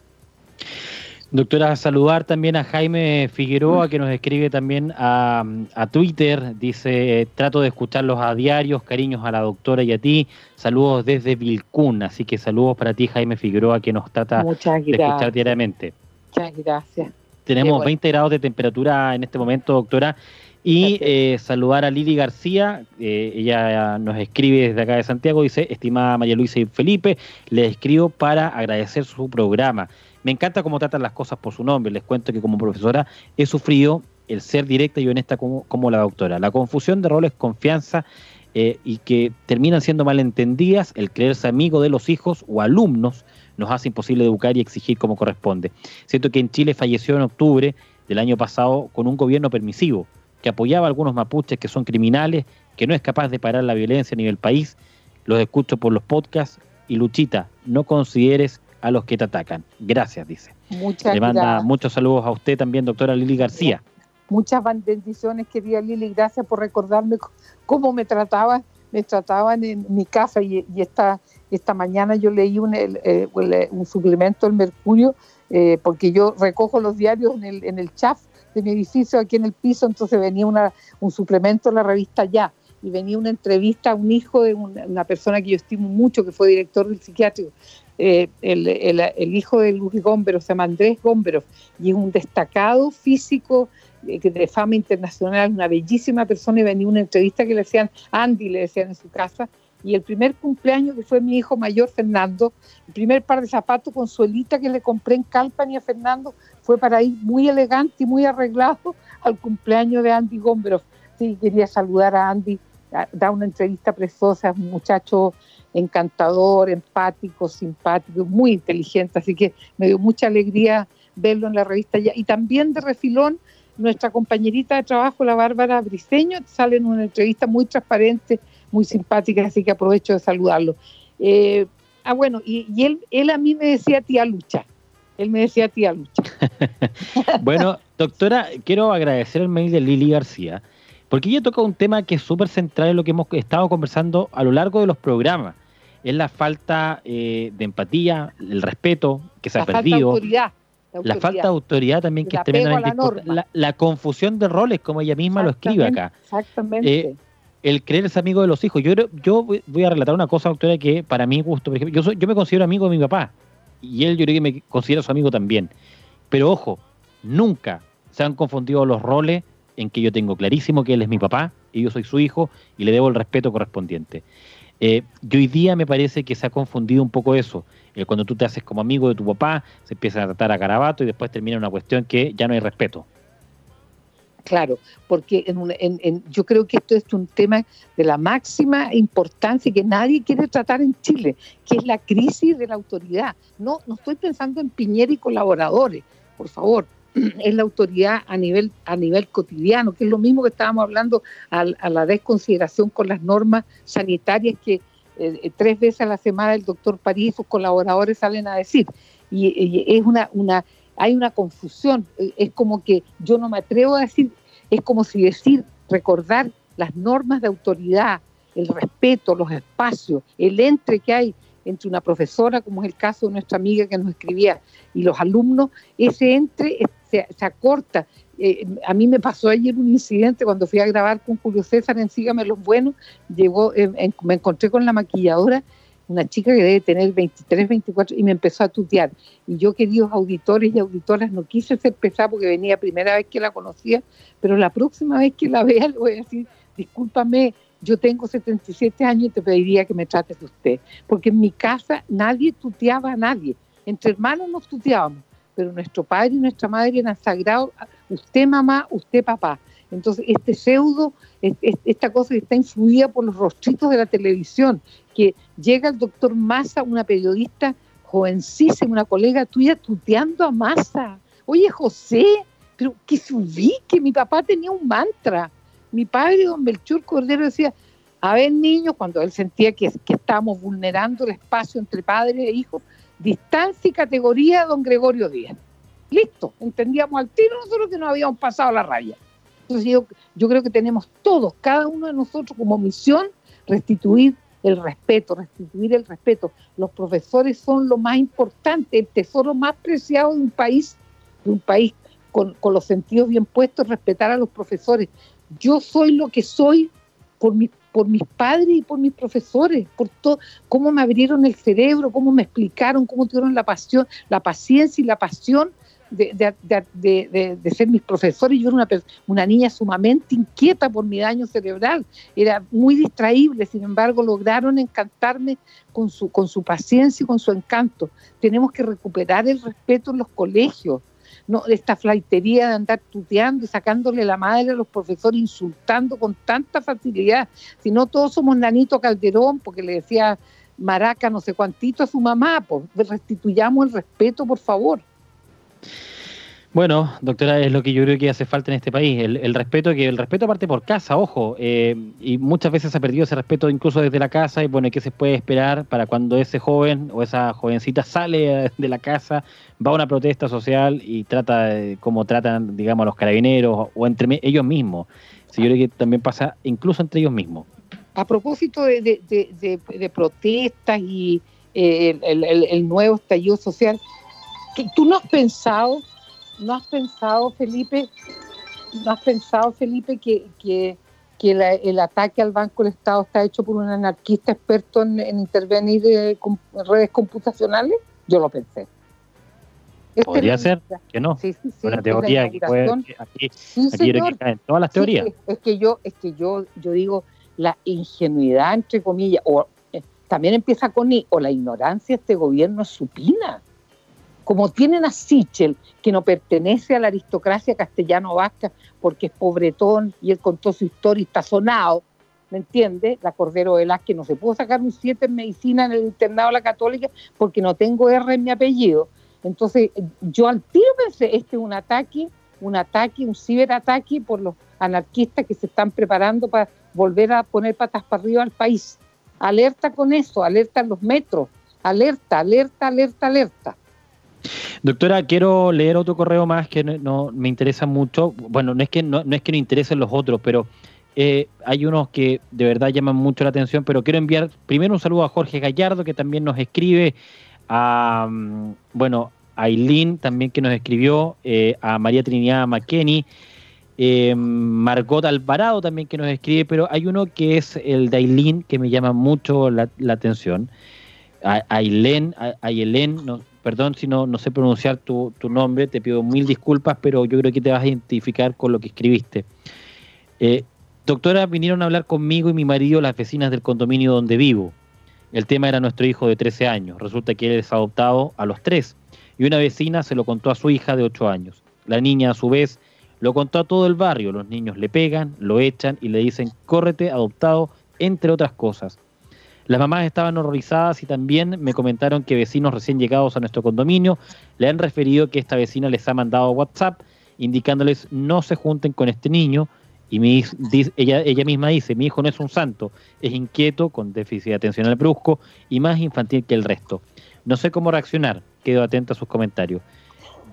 S1: Doctora, saludar también a Jaime Figueroa, que nos escribe también a, a Twitter. Dice, trato de escucharlos a diarios, cariños a la doctora y a ti. Saludos desde Vilcún, así que saludos para ti, Jaime Figueroa, que nos trata de escuchar diariamente.
S2: Muchas gracias.
S1: Tenemos
S2: bueno.
S1: 20 grados de temperatura en este momento, doctora, Y eh, saludar a Lili García, eh, ella nos escribe desde acá de Santiago, dice, estimada María Luisa y Felipe, les escribo para agradecer su programa. Me encanta cómo tratan las cosas por su nombre. Les cuento que como profesora he sufrido el ser directa y honesta como, como la doctora. La confusión de roles, confianza eh, y que terminan siendo malentendidas, el creerse amigo de los hijos o alumnos nos hace imposible educar y exigir como corresponde. Siento que en Chile falleció en octubre del año pasado con un gobierno permisivo que apoyaba a algunos mapuches que son criminales, que no es capaz de parar la violencia a nivel país. Los escucho por los podcasts y Luchita, no consideres a los que te atacan. Gracias, dice.
S2: Muchas
S1: Le manda
S2: gracias.
S1: muchos saludos a usted también, doctora Lili García.
S2: Muchas bendiciones, querida Lili. Gracias por recordarme cómo me trataban, me trataban en mi casa. Y, esta, esta mañana yo leí un, eh, el- un suplemento del Mercurio, eh, porque yo recojo los diarios en el, en el chaf de mi edificio aquí en el piso, entonces venía una, un suplemento de la revista Ya. Y venía una entrevista a un hijo de una, persona que yo estimo mucho, que fue director del psiquiátrico, eh, el, el- hijo de Luis Gómberos, se llama Andrés Gómberos, y es un destacado físico eh, de fama internacional, una bellísima persona, y venía una entrevista que le decían, Andy le decían en su casa, y el primer cumpleaños que fue mi hijo mayor, Fernando, el primer par de zapatos con suelita que le compré en Calpani a Fernando, fue para ir muy elegante y muy arreglado al cumpleaños de Andy Gomberov. Sí, quería saludar a Andy, da una entrevista preciosa, un muchacho encantador, empático, simpático, muy inteligente, así que me dio mucha alegría verlo en la revista ya. Y también de refilón, nuestra compañerita de trabajo, la Bárbara Briceño, sale en una entrevista muy transparente, muy simpática, así que aprovecho de saludarlo. Eh, ah, bueno, y, y él, él a mí me decía tía Lucha, él me decía tía Lucha.
S1: Bueno, doctora, quiero agradecer el mail de Lili García, porque ella toca un tema que es súper central en lo que hemos estado conversando a lo largo de los programas. Es la falta eh, de empatía, el respeto que se
S2: la
S1: ha
S2: falta
S1: perdido,
S2: autoridad.
S1: La falta de autoridad también que es
S2: la
S1: tremendamente la, la confusión de roles, como ella misma lo escribe acá.
S2: Exactamente.
S1: Eh, el creerse amigo de los hijos. Yo yo voy voy a relatar una cosa, doctora, que para mí gusto, por ejemplo, yo, soy, yo me considero amigo de mi papá y él yo creo que me considera su amigo también. Pero ojo, nunca se han confundido los roles en que yo tengo clarísimo que él es mi papá y yo soy su hijo y le debo el respeto correspondiente. Eh, y hoy día me parece que se ha confundido un poco eso. Eh, cuando tú te haces como amigo de tu papá, se empieza a tratar a carabato y después termina una cuestión que ya no hay respeto.
S2: Claro, porque en un- en- yo creo que esto es un tema de la máxima importancia que nadie quiere tratar en Chile, que es la crisis de la autoridad. No, no estoy pensando en Piñera y colaboradores, por favor. Es la autoridad a nivel, a nivel cotidiano, que es lo mismo que estábamos hablando a, la desconsideración con las normas sanitarias que eh, eh, tres veces a la semana el doctor París y sus colaboradores salen a decir. Y, es una, una, hay una confusión, eh, es como que yo no me atrevo a decir, es como si decir, recordar las normas de autoridad, el respeto, los espacios, el entre que hay entre una profesora, como es el caso de nuestra amiga que nos escribía, y los alumnos, ese entre se, se acorta. Eh, a mí me pasó ayer un incidente cuando fui a grabar con Julio César en Sígame los Buenos, llegó, eh, me encontré con la maquilladora, una chica que debe tener 23, 24, y me empezó a tutear. Y yo, queridos auditores y auditoras, no quise ser pesada porque venía primera vez que la conocía, pero la próxima vez que la vea le voy a decir, discúlpame, yo tengo 77 años y te pediría que me trates de usted. Porque en mi casa nadie tuteaba a nadie. Entre hermanos nos tuteábamos, pero nuestro padre y nuestra madre eran sagrados, usted mamá, usted papá. Entonces, este pseudo, es- es- esta cosa que está influida por los rostritos de la televisión, que llega el doctor Massa, una periodista jovencísima, una colega tuya, tuteando a Massa. Oye, José, pero que se ubique, mi papá tenía un mantra. Mi padre, don Melchor Cordero, decía, a ver, niños, cuando él sentía que, que estábamos vulnerando el espacio entre padre e hijo, distancia y categoría, don Gregorio Díaz. Listo, entendíamos al tiro nosotros que nos habíamos pasado la raya. Entonces yo, yo creo que tenemos todos, cada uno de nosotros como misión, restituir el respeto, restituir el respeto. Los profesores son lo más importante, el tesoro más preciado de un país, de un país con, con los sentidos bien puestos, respetar a los profesores. Yo soy lo que soy por, mi, por mis padres y por mis profesores, por todo, cómo me abrieron el cerebro, cómo me explicaron, cómo tuvieron la pasión, la paciencia y la pasión de, de, de, ser mis profesores. Yo era una, una niña sumamente inquieta por mi daño cerebral, era muy distraíble, sin embargo lograron encantarme con su, con su paciencia y con su encanto. Tenemos que recuperar el respeto en los colegios. No, esta flaitería de andar tuteando y sacándole la madre a los profesores, insultando con tanta facilidad. Si no, todos somos Nanito Calderón, porque le decía Maraca no sé cuántito a su mamá, pues restituyamos el respeto, por favor.
S1: Bueno, doctora, es lo que yo creo que hace falta en este país, el, respeto, que el respeto parte por casa, ojo, eh, y muchas veces se ha perdido ese respeto incluso desde la casa, y bueno, ¿qué se puede esperar para cuando ese joven o esa jovencita sale de la casa, va a una protesta social y trata como tratan, digamos, a los carabineros o entre ellos mismos? Sí, yo creo que también pasa incluso entre ellos mismos.
S2: A propósito de, protestas y eh, el, el nuevo estallido social, ¿tú no has pensado ¿No has pensado, Felipe, no has pensado, Felipe, que, que, el ataque al Banco del Estado está hecho por un anarquista experto en, intervenir en redes computacionales? Yo lo pensé.
S1: Podría ser que no. Sí, sí, sí, Una teoría que puede, aquí, aquí en todas las teorías.
S2: es que yo, es que yo, yo digo la ingenuidad entre comillas, o eh, también empieza con I, o la ignorancia de este gobierno supina como tienen a Sichel, que no pertenece a la aristocracia castellano-vasca porque es pobretón y él contó su historia y está sonado, ¿me entiende? La Cordero de que no se pudo sacar un 7 en medicina en el internado de la Católica porque no tengo R en mi apellido. Entonces, yo al tiro pensé, este es un ataque, un ataque, un ciberataque por los anarquistas que se están preparando para volver a poner patas para arriba al país. Alerta con eso, alerta en los metros, alerta, alerta, alerta, alerta.
S1: Doctora, quiero leer otro correo más que no, me interesa mucho. Bueno, no es que no, es que no interesen los otros, pero eh, hay unos que de verdad llaman mucho la atención. Pero quiero enviar primero un saludo a Jorge Gallardo, que también nos escribe, a mm, bueno, a Aileen también que nos escribió, eh, a María Trinidad McKenney. Eh, Margot Alvarado también que nos escribe, pero hay uno que es el de Aileen que me llama mucho la, atención. A, Aileen, a, no, Perdón si no, no sé pronunciar tu, nombre, te pido mil disculpas, pero yo creo que te vas a identificar con lo que escribiste. Eh, doctora, vinieron a hablar conmigo y mi marido las vecinas del condominio donde vivo. El tema era nuestro hijo de 13 años. Resulta que él es adoptado a los 3 y una vecina se lo contó a su hija de 8 años. La niña, a su vez, lo contó a todo el barrio. Los niños le pegan, lo echan y le dicen, córrete, adoptado, entre otras cosas. Las mamás estaban horrorizadas y también me comentaron que vecinos recién llegados a nuestro condominio le han referido que esta vecina les ha mandado WhatsApp indicándoles no se junten con este niño y mi, ella, ella misma dice, mi hijo no es un santo, es inquieto, con déficit de atención brusco y más infantil que el resto. No sé cómo reaccionar, quedo atenta a sus comentarios.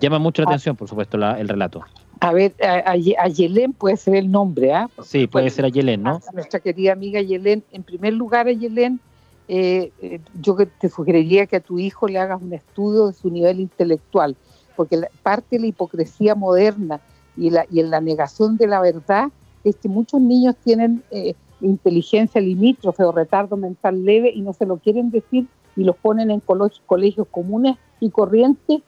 S1: Llama mucho la ah. atención, por supuesto, el relato.
S2: A ver, a, Yelén puede ser el nombre, ¿ah?
S1: Sí, puede ser a Yelén, ¿no?
S2: A nuestra querida amiga Yelén. En primer lugar, a Yelén, eh, eh, yo te sugeriría que a tu hijo le hagas un estudio de su nivel intelectual, porque parte de la hipocresía moderna y, la, y en la negación de la verdad es que muchos niños tienen eh, inteligencia limítrofe o retardo mental leve y no se lo quieren decir y los ponen en colegios comunes y corrientes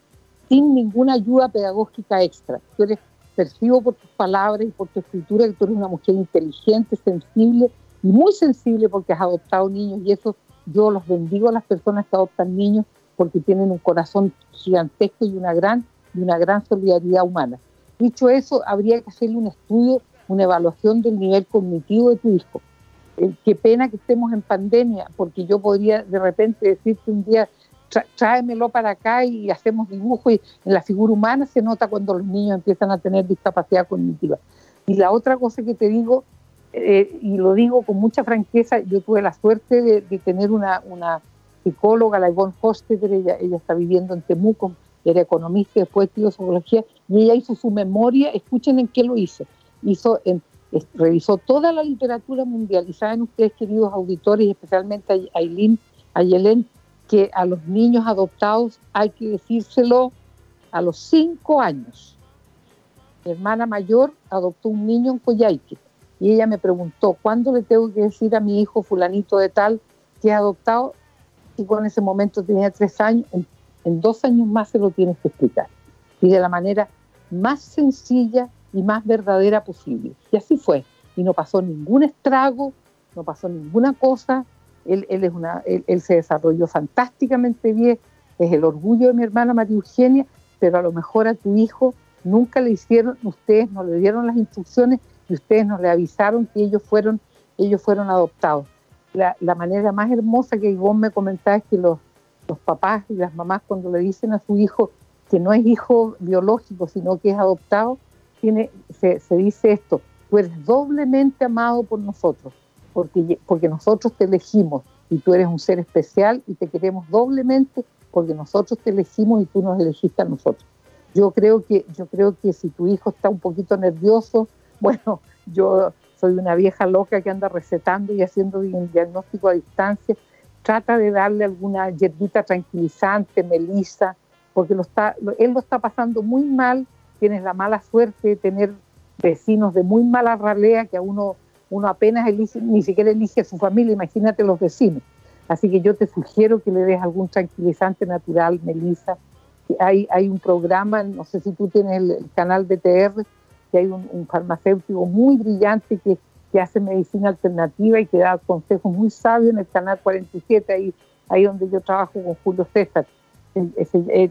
S2: sin ninguna ayuda pedagógica extra. Tú eres percibo por tus palabras y por tu escritura que tú eres una mujer inteligente, sensible y muy sensible porque has adoptado niños y eso yo los bendigo a las personas que adoptan niños porque tienen un corazón gigantesco y una gran y una gran solidaridad humana. Dicho eso, habría que hacerle un estudio, una evaluación del nivel cognitivo de tu hijo. Eh, qué pena que estemos en pandemia, porque yo podría de repente decirte un día, tráemelo para acá y hacemos dibujo y en la figura humana se nota cuando los niños empiezan a tener discapacidad cognitiva. Y la otra cosa que te digo, eh, y lo digo con mucha franqueza, yo tuve la suerte de, tener una, una, psicóloga, la Yvonne Hostetter, ella, está viviendo en Temuco, era economista después estudió psicología, y ella hizo su memoria, escuchen en qué lo hizo, hizo revisó toda la literatura mundial, y saben ustedes, queridos auditores, especialmente a Aileen, a Yelén, que a los niños adoptados hay que decírselo a los cinco años. Mi hermana mayor adoptó un niño en Coyhaique y ella me preguntó, ¿cuándo le tengo que decir a mi hijo fulanito de tal que ha adoptado? Y con ese momento tenía tres años, en, dos años más se lo tienes que explicar. y de la manera más sencilla y más verdadera posible. Y así fue. Y no pasó ningún estrago, no pasó ninguna cosa. Él, es una, él, se desarrolló fantásticamente bien, es el orgullo de mi hermana María Eugenia, pero a lo mejor a tu hijo nunca le hicieron, ustedes no le dieron las instrucciones y ustedes no le avisaron que ellos fueron, ellos fueron adoptados. La, manera más hermosa que vos me comentaba es que los, los papás y las mamás cuando le dicen a su hijo que no es hijo biológico, sino que es adoptado, tiene, se, se dice esto, tú eres doblemente amado por nosotros, porque, porque nosotros te elegimos y tú eres un ser especial y te queremos doblemente porque nosotros te elegimos y tú nos elegiste a nosotros. Yo creo que, yo creo que si tu hijo está un poquito nervioso, bueno, yo soy una vieja loca que anda recetando y haciendo diagnóstico a distancia, trata de darle alguna hierbita tranquilizante, melisa, porque lo está, él lo está pasando muy mal, tienes la mala suerte de tener vecinos de muy mala ralea que a uno, uno apenas elige, ni siquiera elige a su familia, imagínate los vecinos. Así que yo te sugiero que le des algún tranquilizante natural, Melissa. Hay, hay un programa, no sé si tú tienes el, canal BTR, que hay un, farmacéutico muy brillante que, que, hace medicina alternativa y que da consejos muy sabios en el canal 47, ahí, ahí donde yo trabajo con Julio César.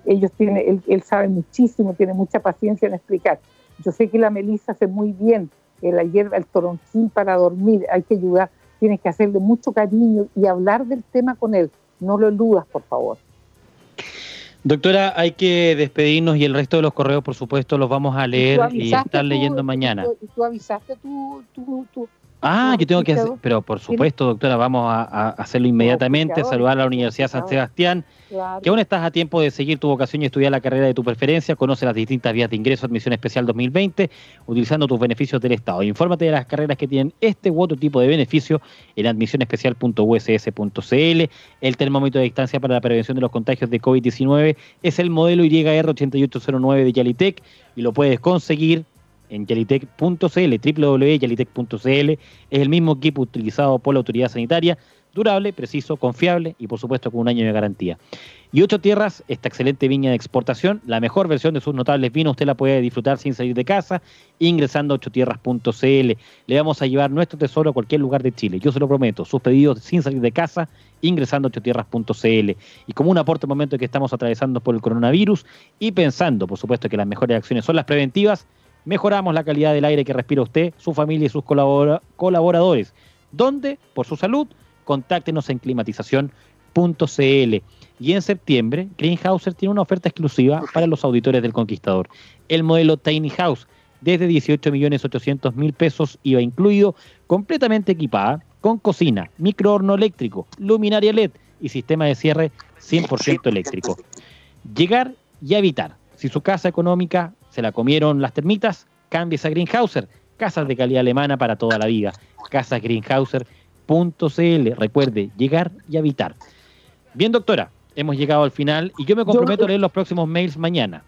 S2: ellos tienen, él, sabe muchísimo, tiene mucha paciencia en explicar. Yo sé que la melisa hace muy bien, la hierba, el toronjil para dormir, hay que ayudar tienes que hacerle mucho cariño y hablar del tema con él. No lo eludas, por favor.
S1: Doctora, hay que despedirnos y el resto de los correos, por supuesto, los vamos a leer y, estar leyendo mañana.
S2: ¿Y tú avisaste tu,
S1: Ah, yo tengo que hacer, pero por supuesto, doctora, vamos a, hacerlo inmediatamente, saludar a la Universidad San Sebastián, que aún estás a tiempo de seguir tu vocación y estudiar la carrera de tu preferencia, conoce las distintas vías de ingreso admisión especial 2020, utilizando tus beneficios del Estado. Infórmate de las carreras que tienen este u otro tipo de beneficio en admisionespecial.uss.cl. El termómetro de distancia para la prevención de los contagios de COVID-19 es el modelo YR8809 de Yalitec y lo puedes conseguir en yalitec.cl, www.yalitec.cl. Es el mismo equipo utilizado por la autoridad sanitaria, durable, preciso, confiable y por supuesto con un año de garantía. Y Ocho Tierras, esta excelente viña de exportación, la mejor versión de sus notables vinos, usted la puede disfrutar sin salir de casa, ingresando a ochotierras.cl. Le vamos a llevar nuestro tesoro a cualquier lugar de Chile, yo se lo prometo, sus pedidos sin salir de casa, ingresando a ochotierras.cl. Y como un aporte al momento que estamos atravesando por el coronavirus y pensando, por supuesto, que las mejores acciones son las preventivas, mejoramos la calidad del aire que respira usted, su familia y sus colaboradores. ¿Dónde? Por su salud, contáctenos en climatización.cl. Y en septiembre, Greenhouser tiene una oferta exclusiva para los auditores del Conquistador. El modelo Tiny House, desde 18.800.000 pesos, iba incluido, completamente equipada, con cocina, microhorno eléctrico, luminaria LED y sistema de cierre 100% eléctrico. Llegar y evitar. Si su casa económica se la comieron las termitas, cambies a Greenhauser, casas de calidad alemana para toda la vida. Casasgreenhauser.cl, recuerde, llegar y habitar. Bien, doctora, hemos llegado al final y yo me comprometo a leer los próximos mails mañana.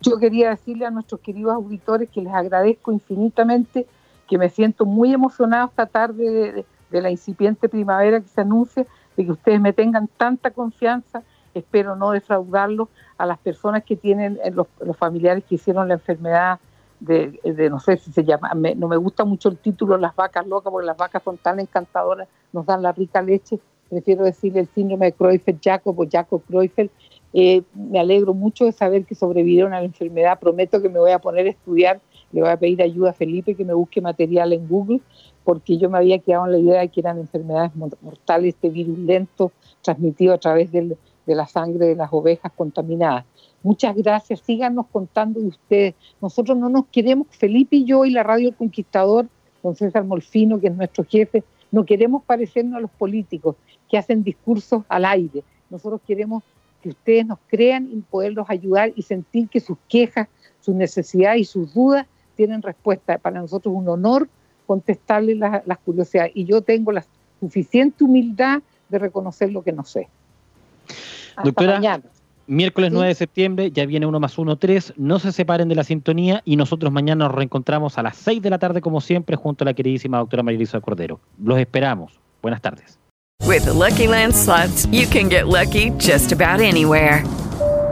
S2: Yo quería decirle a nuestros queridos auditores que les agradezco infinitamente, que me siento muy emocionado esta tarde de, de la incipiente primavera que se anuncia, de que ustedes me tengan tanta confianza espero no defraudarlos a las personas que tienen eh, los, familiares que hicieron la enfermedad de, no sé si se llama, no me gusta mucho el título Las vacas locas, porque las vacas son tan encantadoras, nos dan la rica leche, prefiero decirle el síndrome de Creutzfeldt-Jakob o Jakob-Creutzfeldt. Eh, me alegro mucho de saber que sobrevivieron a la enfermedad, prometo que me voy a poner a estudiar, le voy a pedir ayuda a Felipe que me busque material en Google, porque yo me había quedado en la idea de que eran enfermedades mortales, este virus lento transmitido a través del, de la sangre de las ovejas contaminadas. Muchas gracias, síganos contando de ustedes. Nosotros no nos queremos, Felipe y yo y la Radio Conquistador, don César Molfino, que es nuestro jefe, no queremos parecernos a los políticos que hacen discursos al aire. Nosotros queremos que ustedes nos crean y poderlos ayudar y sentir que sus quejas, sus necesidades y sus dudas tienen respuesta. Para nosotros es un honor contestarles las curiosidades y yo tengo la suficiente humildad de reconocer lo que no sé.
S1: Doctora, miércoles 9 de septiembre, ya viene uno más uno, tres. No se separen de la sintonía y nosotros mañana nos reencontramos a las 6 de la tarde, como siempre, junto a la queridísima doctora Marilisa Cordero. Los esperamos. Buenas tardes.
S7: With Lucky Land slots, you can get lucky just about anywhere.